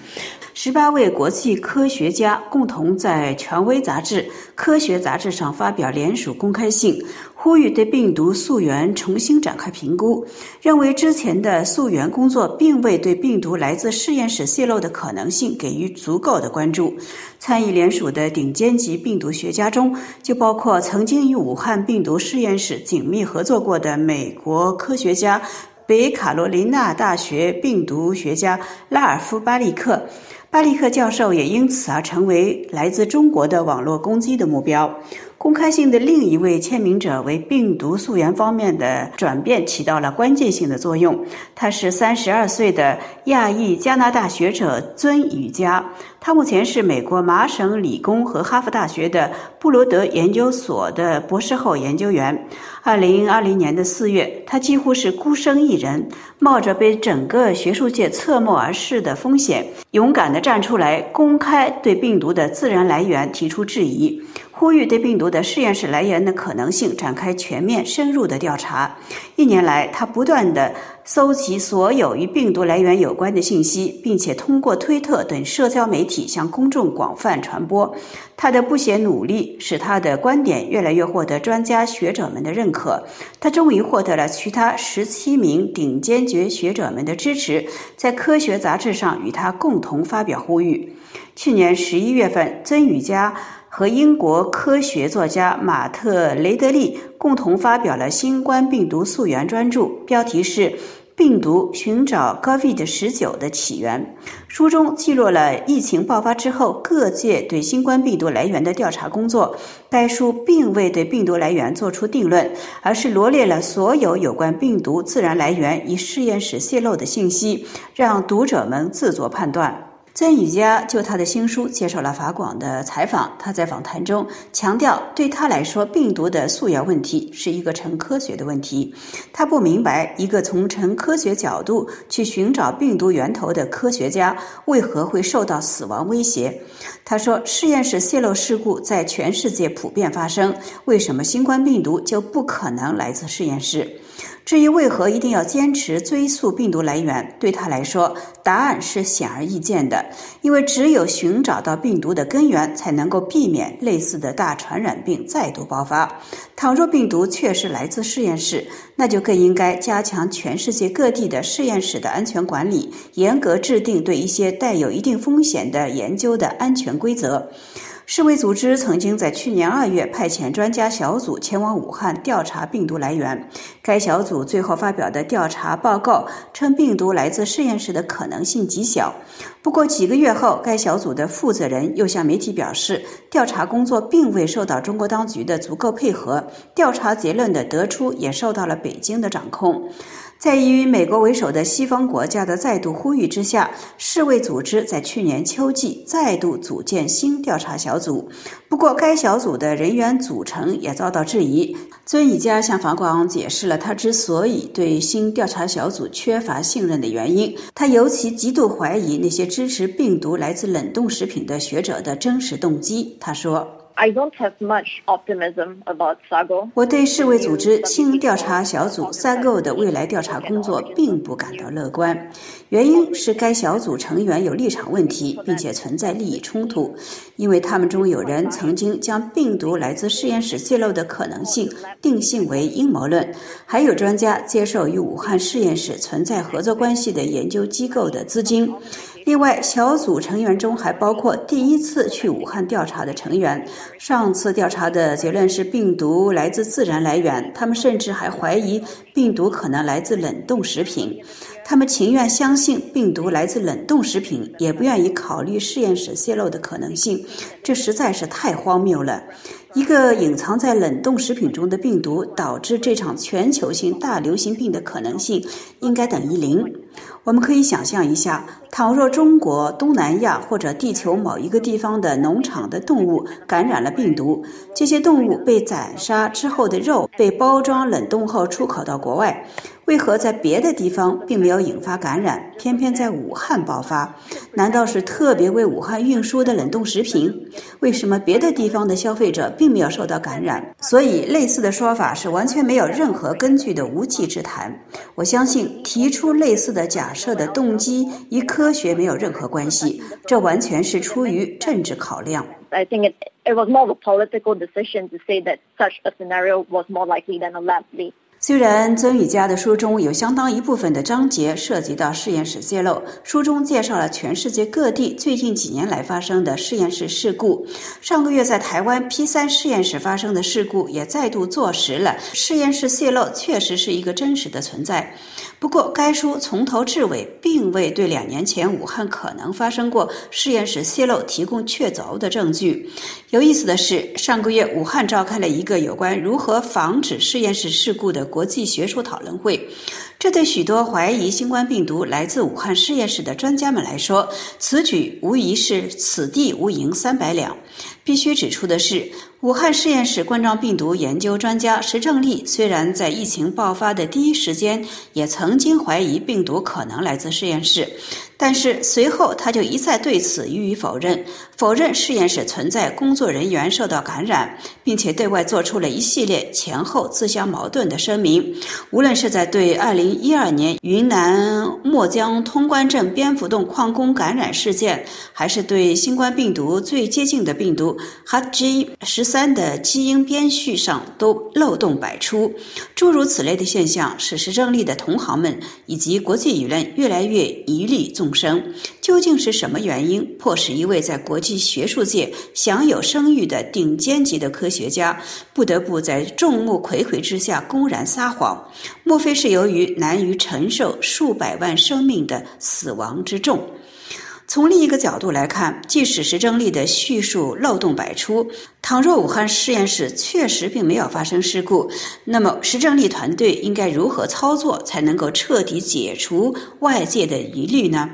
十八位国际科学家共同在权威杂志《科学》杂志上发表联署公开信。呼吁对病毒溯源重新展开评估，认为之前的溯源工作并未对病毒来自实验室泄露的可能性给予足够的关注。参与联署的顶尖级病毒学家中，就包括曾经与武汉病毒实验室紧密合作过的美国科学家、北卡罗来纳大学病毒学家拉尔夫·巴利克。巴利克教授也因此而成为来自中国的网络攻击的目标。公开信的另一位签名者为病毒溯源方面的转变起到了关键性的作用。他是三十二岁的亚裔加拿大学者尊宇佳，他目前是美国麻省理工和哈佛大学的布罗德研究所的博士后研究员。二零二零年的四月，他几乎是孤身一人，冒着被整个学术界侧目而视的风险，勇敢地站出来，公开对病毒的自然来源提出质疑。呼吁对病毒的实验室来源的可能性展开全面深入的调查。一年来，他不断的搜集所有与病毒来源有关的信息，并且通过推特等社交媒体向公众广泛传播。他的不懈努力使他的观点越来越获得专家学者们的认可。他终于获得了其他十七名顶尖级学者们的支持，在科学杂志上与他共同发表呼吁。去年十一月份，曾宇佳。和英国科学作家马特·雷德利共同发表了新冠病毒溯源专著，标题是《病毒寻找 COVID-19 的起源》。书中记录了疫情爆发之后各界对新冠病毒来源的调查工作。该书并未对病毒来源作出定论，而是罗列了所有有关病毒自然来源与实验室泄露的信息，让读者们自作判断。曾宇佳就他的新书接受了法广的采访。他在访谈中强调，对他来说，病毒的溯源问题是一个纯科学的问题。他不明白，一个从纯科学角度去寻找病毒源头的科学家为何会受到死亡威胁。他说：“实验室泄漏事故在全世界普遍发生，为什么新冠病毒就不可能来自实验室？”至于为何一定要坚持追溯病毒来源，对他来说，答案是显而易见的。因为只有寻找到病毒的根源，才能够避免类似的大传染病再度爆发。倘若病毒确实来自实验室，那就更应该加强全世界各地的实验室的安全管理，严格制定对一些带有一定风险的研究的安全规则。世卫组织曾经在去年二月派遣专家小组前往武汉调查病毒来源。该小组最后发表的调查报告称，病毒来自实验室的可能性极小。不过几个月后，该小组的负责人又向媒体表示，调查工作并未受到中国当局的足够配合，调查结论的得出也受到了北京的掌控。在以美国为首的西方国家的再度呼吁之下，世卫组织在去年秋季再度组建新调查小组。不过，该小组的人员组成也遭到质疑。尊以家向法广解释了他之所以对新调查小组缺乏信任的原因。他尤其极度怀疑那些支持病毒来自冷冻食品的学者的真实动机。他说。I don't have much optimism about SAGO。我对世卫组织新调查小组 SAGO 的未来调查工作并不感到乐观，原因是该小组成员有立场问题，并且存在利益冲突，因为他们中有人曾经将病毒来自实验室泄露的可能性定性为阴谋论，还有专家接受与武汉实验室存在合作关系的研究机构的资金。另外，小组成员中还包括第一次去武汉调查的成员。上次调查的结论是病毒来自自然来源，他们甚至还怀疑病毒可能来自冷冻食品。他们情愿相信病毒来自冷冻食品，也不愿意考虑实验室泄露的可能性。这实在是太荒谬了。一个隐藏在冷冻食品中的病毒导致这场全球性大流行病的可能性应该等于零。我们可以想象一下，倘若中国、东南亚或者地球某一个地方的农场的动物感染了病毒，这些动物被宰杀之后的肉被包装冷冻后出口到国外。为何在别的地方并没有引发感染，偏偏在武汉爆发？难道是特别为武汉运输的冷冻食品？为什么别的地方的消费者并没有受到感染？所以，类似的说法是完全没有任何根据的无稽之谈。我相信提出类似的假设的动机与科学没有任何关系，这完全是出于政治考量。I think it it was more of a political decision to say that such a scenario was more likely than a lab leak. 虽然曾宇佳的书中有相当一部分的章节涉及到实验室泄漏，书中介绍了全世界各地最近几年来发生的实验室事故。上个月在台湾 P 三实验室发生的事故也再度坐实了实验室泄漏确实是一个真实的存在。不过，该书从头至尾并未对两年前武汉可能发生过实验室泄漏提供确凿的证据。有意思的是，上个月武汉召开了一个有关如何防止实验室事故的国际学术讨论会。这对许多怀疑新冠病毒来自武汉实验室的专家们来说，此举无疑是此地无银三百两。必须指出的是。武汉实验室冠状病毒研究专家石正丽虽然在疫情爆发的第一时间也曾经怀疑病毒可能来自实验室，但是随后他就一再对此予以否认，否认实验室存在工作人员受到感染，并且对外做出了一系列前后自相矛盾的声明。无论是在对2012年云南墨江通关镇蝙蝠洞矿工感染事件，还是对新冠病毒最接近的病毒 HG 十三。的基因编序上都漏洞百出，诸如此类的现象，使石正丽的同行们以及国际舆论越来越疑虑纵众生。究竟是什么原因，迫使一位在国际学术界享有声誉的顶尖级的科学家，不得不在众目睽睽之下公然撒谎？莫非是由于难于承受数百万生命的死亡之重？从另一个角度来看，即使石正丽的叙述漏洞百出，倘若武汉实验室确实并没有发生事故，那么石正丽团队应该如何操作才能够彻底解除外界的疑虑呢？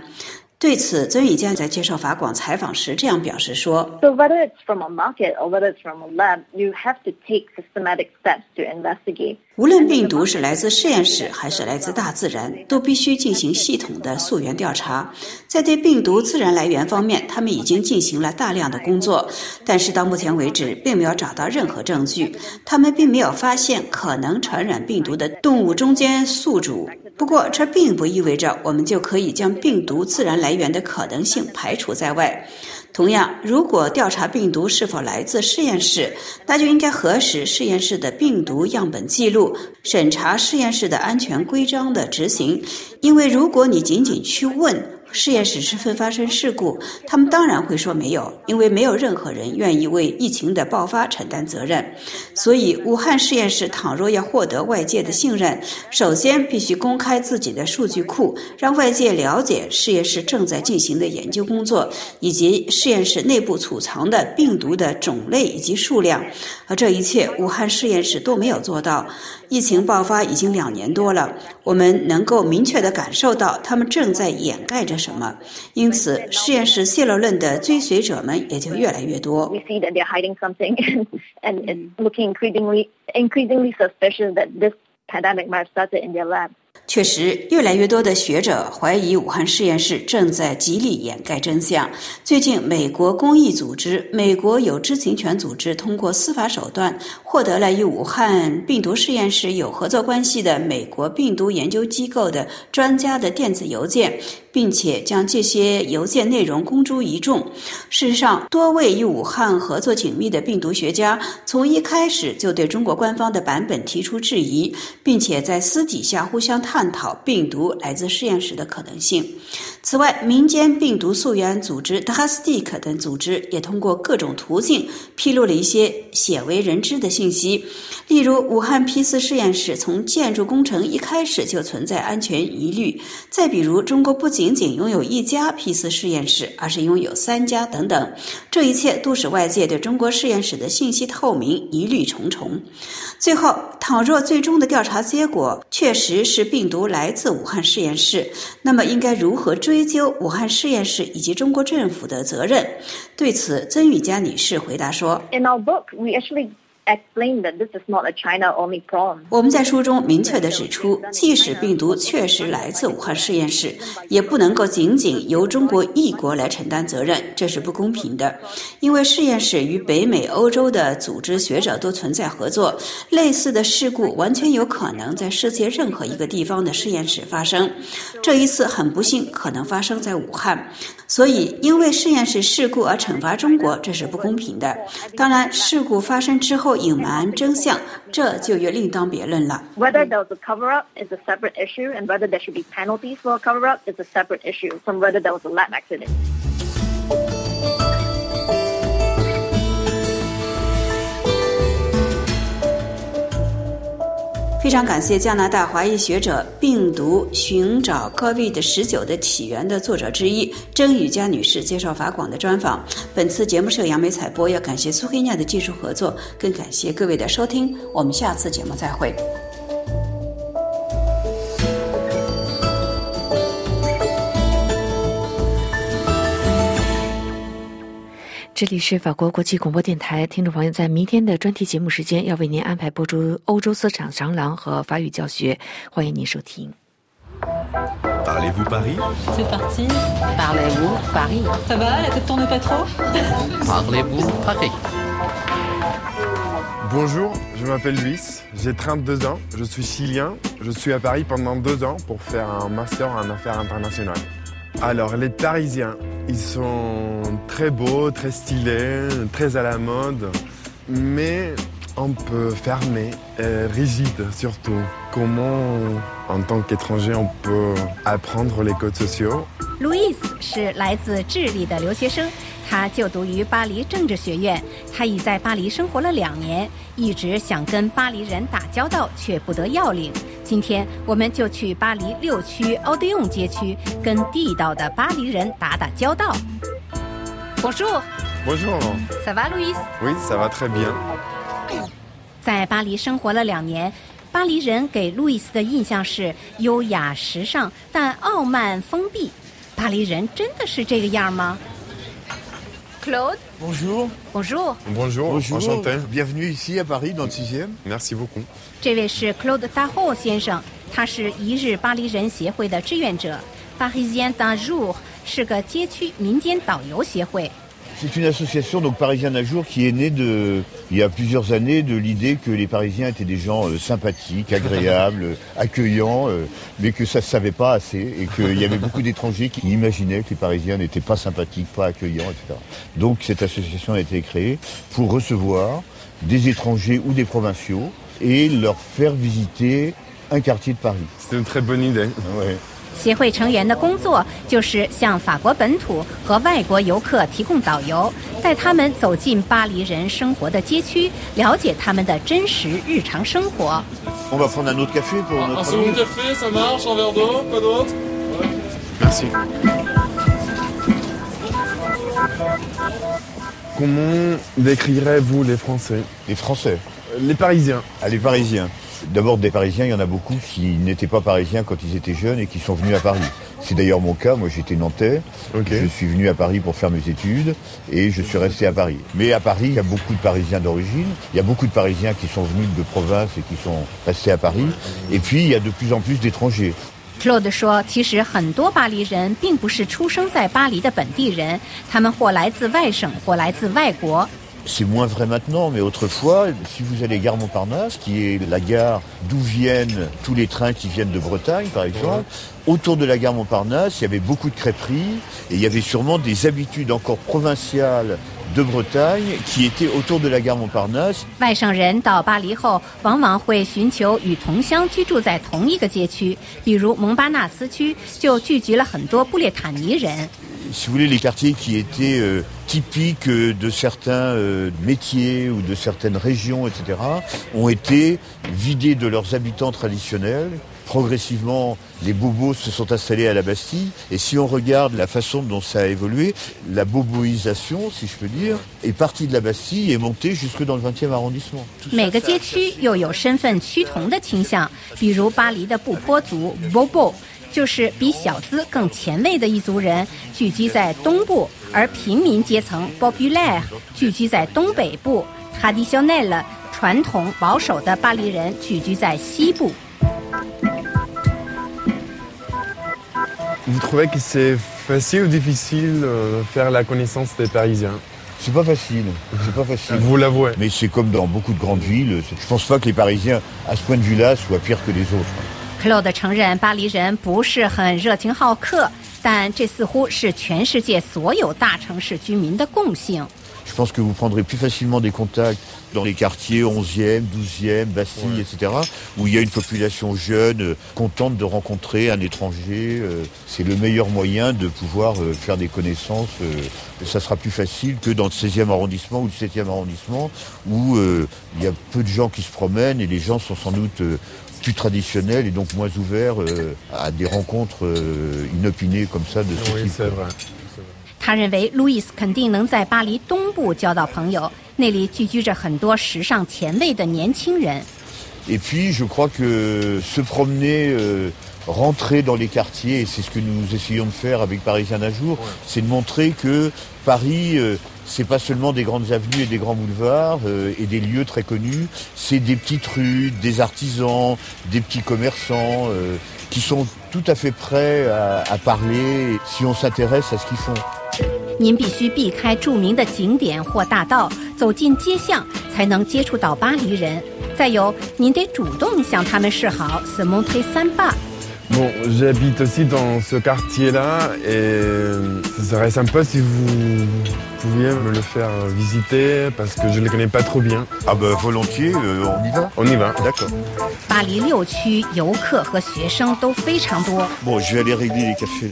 对此，曾宇健在接受法广采访时这样表示说：“So whether it's from a market or whether it's from a lab, you have to take systematic steps to investigate.” 无论病毒是来自实验室还是来自大自然，都必须进行系统的溯源调查。在对病毒自然来源方面，他们已经进行了大量的工作，但是到目前为止，并没有找到任何证据。他们并没有发现可能传染病毒的动物中间宿主。不过，这并不意味着我们就可以将病毒自然来来源的可能性排除在外。同样，如果调查病毒是否来自实验室，那就应该核实实验室的病毒样本记录，审查实验室的安全规章的执行。因为，如果你仅仅去问，实验室是否发生事故，他们当然会说没有，因为没有任何人愿意为疫情的爆发承担责任。所以，武汉实验室倘若要获得外界的信任，首先必须公开自己的数据库，让外界了解实验室正在进行的研究工作，以及实验室内部储藏的病毒的种类以及数量。而这一切，武汉实验室都没有做到。疫情爆发已经两年多了，我们能够明确地感受到他们正在掩盖着什么，因此实验室泄露论的追随者们也就越来越多。We see that they're hiding something, and looking increasingly increasingly suspicious that this pandemic might have started in their lab. 确实，越来越多的学者怀疑武汉实验室正在极力掩盖真相。最近，美国公益组织“美国有知情权组织”通过司法手段获得了与武汉病毒实验室有合作关系的美国病毒研究机构的专家的电子邮件。并且将这些邮件内容公诸于众。事实上，多位与武汉合作紧密的病毒学家从一开始就对中国官方的版本提出质疑，并且在私底下互相探讨病毒来自实验室的可能性。此外，民间病毒溯源组织 d a s t i k 等组织也通过各种途径披露了一些鲜为人知的信息，例如，武汉 P 四实验室从建筑工程一开始就存在安全疑虑；再比如，中国不仅仅拥有一家 P 四实验室，而是拥有三家等等，这一切都使外界对中国实验室的信息透明疑虑重重。最后，倘若最终的调查结果确实是病毒来自武汉实验室，那么应该如何追追究武汉实验室以及中国政府的责任？对此，曾宇佳女士回答说：“In our book, we actually.” Explain that this is not a China only problem. 我们在书中明确地指出，即使病毒确实来自武汉实验室，也不能够仅仅由中国一国来承担责任，这是不公平的。因为实验室与北美、欧洲的组织学者都存在合作，类似的事故完全有可能在世界任何一个地方的实验室发生。这一次很不幸，可能发生在武汉。所以，因为实验室事故而惩罚中国，这是不公平的。当然，事故发生之后隐瞒真相，这就又另当别论了。Whether there was a cover-up is a separate issue, and whether there should be penalties for a cover-up is a separate issue from whether there was a lab accident. 非常感谢加拿大华裔学者《病毒寻找 COVID 十九的起源》的作者之一郑宇佳女士介绍法广的专访。本次节目是由杨梅采播，要感谢苏黑亚的技术合作，更感谢各位的收听。我们下次节目再会。这里是法国国际广播电台，听众朋友，在明天的专题节目时间，要为您安排播出欧洲市场长廊和法语教学，欢迎您收听。Parlez-vous Paris C'est parti. Parlez-vous Paris Ça va, la tête tourne pas trop Parlez-vous Paris Bonjour, je m'appelle Luis, j'ai 32 ans, je suis chilien, je suis à Paris pendant deux ans pour faire un master en affaires internationales. Alors, les Parisiens, ils sont très beaux, très stylés, très à la mode, mais un peu fermés, et rigides surtout. Comment, en tant qu'étranger, on peut apprendre les codes sociaux 路易斯是来自智利的留学生，他就读于巴黎政治学院。他已在巴黎生活了两年，一直想跟巴黎人打交道，却不得要领。 今天，我们就去巴黎六区奥德永街区，跟地道的巴黎人打打交道。Bonjour。Bonjour. Ça va, Louis? Oui, ça va très bien. 在巴黎生活了两年，巴黎人给路易斯的印象是优雅时尚，但傲慢封闭。巴黎人真的是这个样吗？Claude。Bonjour. Bonjour. Bonjour, enchanté. Bienvenue ici à Paris dans le 6e. Merci beaucoup. 这位是 Claude d a h o 先生，他是一日巴黎人协会的志愿者。Parisien d'un jour 是个街区民间导游协会。 C'est une association donc Parisienne un jour qui est née de il y a plusieurs années de l'idée que les Parisiens étaient des gens euh, sympathiques, agréables, euh, *laughs* accueillants, euh, mais que ça se savait pas assez et qu'il y avait *laughs* beaucoup d'étrangers qui imaginaient que les Parisiens n'étaient pas sympathiques, pas accueillants, etc. Donc cette association a été créée pour recevoir des étrangers ou des provinciaux et leur faire visiter un quartier de Paris. C'est une très bonne idée. Ouais. 协会成员的工作就是向法国本土和外国游客提供导游，带他们走进巴黎人生活的街区，了解他们的真实日常生活。On va prendre un autre café pour Un notre second ami café, ça marche, un verre d'eau, quoi d'autre Merci. Comment décrirez-vous les Français Les Français. Les Parisiens. Ah, les Parisiens. D'abord, des Parisiens, il y en a beaucoup qui n'étaient pas Parisiens quand ils étaient jeunes et qui sont venus à Paris. C'est d'ailleurs mon cas. Moi, j'étais nantais. Je suis venu à Paris pour faire mes études et je suis resté à Paris. Mais à Paris, il y a beaucoup de Parisiens d'origine. Il y a beaucoup de Parisiens qui sont venus de province et qui sont restés à Paris. Et puis, il y a de plus en plus d'étrangers. Claude 说：“其实很多巴黎人并不是出生在巴黎的本地人，他们或来自外省，或来自外国。 c'est moins vrai maintenant, mais autrefois, si vous allez gare Montparnasse, qui est la gare d'où viennent tous les trains qui viennent de Bretagne, par exemple, autour de la gare Montparnasse, il y avait beaucoup de crêperies et il y avait sûrement des habitudes encore provinciales de Bretagne qui étaient autour de la gare Montparnasse 外省人到巴黎后，往往会寻求与同乡居住在同一个街区，比如蒙巴纳斯区就聚集了很多布列塔尼人。 si vous voulez, les quartiers qui étaient euh, typiques euh, de certains euh, métiers ou de certaines régions, etc., ont été vidés de leurs habitants traditionnels. Progressivement, les bobos se sont installés à la Bastille. Et si on regarde la façon dont ça a évolué, la boboisation, si je peux dire, est partie de la Bastille et est montée jusque dans le 20e arrondissement. 每个街区又有身份趋同的倾向，比如巴黎的布坡族 Bobo。 就是比小资更前卫的一族人聚集在东部，而平民阶层 （populaire） 聚集在东北部 （traditionnel）。传统保守的巴黎人聚居在西部。Vous trouvez que c'est facile ou difficile euh, de faire la connaissance des Parisiens C'est pas facile, c'est pas facile. Vous l'avouez. Mais c'est comme dans beaucoup de grandes villes. Je pense pas que les Parisiens, à ce point de vue-là, soient pires que les autres. Claude 承认巴黎人不是很热情好客，但这似乎是全世界所有大城市居民的共性。 Je pense que vous prendrez plus facilement des contacts dans les quartiers 11e, 12e, Bastille, Ouais. etc., où il y a une population jeune, euh, contente de rencontrer un étranger. euh, C'est le meilleur moyen de pouvoir euh, faire des connaissances. euh, et ça sera plus facile que dans le 16e arrondissement ou le 7e arrondissement, où euh, il y a peu de gens qui se promènent et les gens sont sans doute euh, plus traditionnels et donc moins ouverts euh, à des rencontres euh, inopinées comme ça de ce Oui, type. c'est vrai. 他认为路易斯肯定能在巴黎东部交到朋友，那里聚居着很多时尚前卫的年轻人。 Et puis, je crois que se promener, euh, rentrer dans les quartiers, et c'est ce que nous essayons de faire avec Parisien d'un jour, c'est de montrer que Paris, euh, c'est pas seulement des grandes avenues et des grands boulevards euh, et des lieux très connus, c'est des petites rues, des artisans, des petits commerçants euh, qui sont tout à fait prêts à, à parler si on s'intéresse à ce qu'ils font. 您必须避开着名的景点或大道，走进街巷，才能接触到巴黎人。再有，您得主动向他们示好，se montrer sympa。 Bon, j'habite aussi dans ce quartier-là et euh, ce serait sympa si vous pouviez me le faire visiter parce que je ne le connais pas trop bien. Ah ben volontiers, euh, on y va On y va. D'accord. 巴黎六区游客和学生都非常多。 Bon, je vais aller régler les cafés.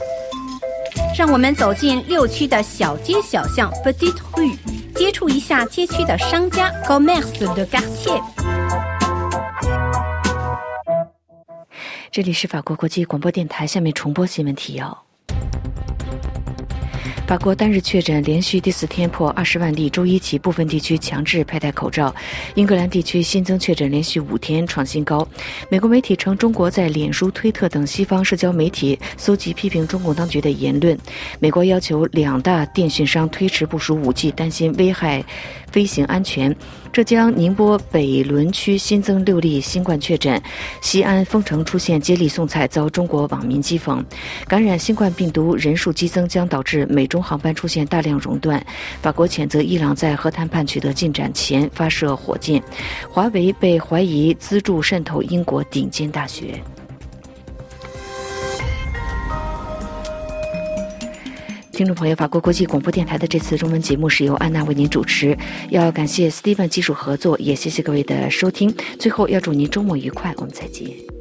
让我们走进六区的小街小巷 （Petite rue），接触一下街区的商家 （Commerce de quartier）。 这里是法国国际广播电台，下面重播新闻提要。法国单日确诊连续第四天破二十万例，周一起部分地区强制佩戴口罩。英格兰地区新增确诊连续五天创新高。美国媒体称，中国在脸书、推特等西方社交媒体搜集批评中共当局的言论。美国要求两大电讯商推迟部署武器，担心危害飞行安全。浙江宁波北仑区新增六例新冠确诊，西安丰城出现接力送菜遭中国网民讥讽，感染新冠病毒人数激增将导致美中航班出现大量熔断。法国谴责伊朗在核谈判取得进展前发射火箭，华为被怀疑资助渗透英国顶尖大学。听众朋友，法国国际广播电台的这次中文节目是由安娜为您主持，要感谢 Steven 技术合作，也谢谢各位的收听。最后要祝您周末愉快，我们再见。